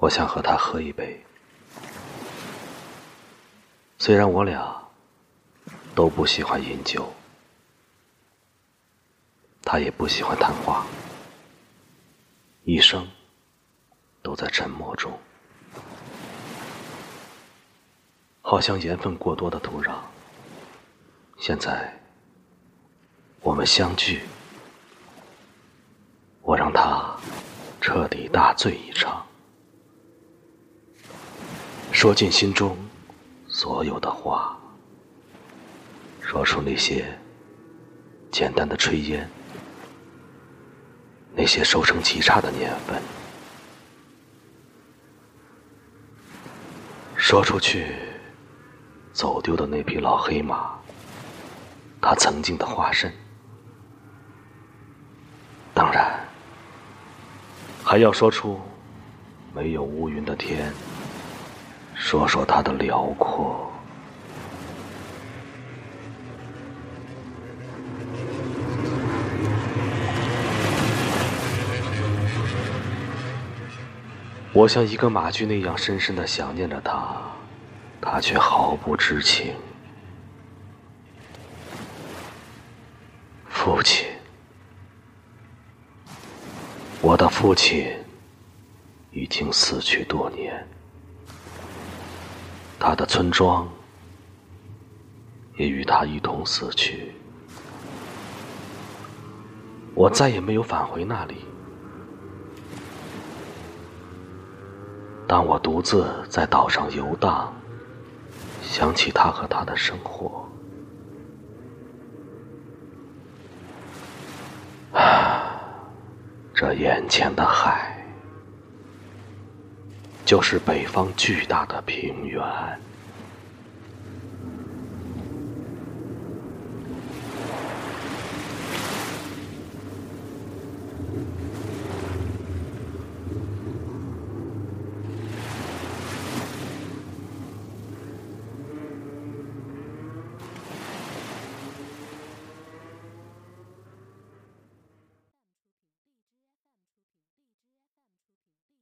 我想和他喝一杯。虽然我俩都不喜欢饮酒，他也不喜欢谈话，一生都在沉默中，好像盐分过多的土壤。现在我们相聚，我让他彻底大醉一场，说尽心中。所有的话，说出那些简单的炊烟，那些收成极差的年份，说出去走丢的那匹老黑马，他曾经的化身。当然，还要说出没有乌云的天。说说它的辽阔。我像一个马驹那样深深的想念着他，他却毫不知情。父亲，我的父亲已经死去多年。他的村庄也与他一同死去，我再也没有返回那里。当我独自在岛上游荡，想起他和他的生活，啊，这眼前的海。就是北方巨大的平原。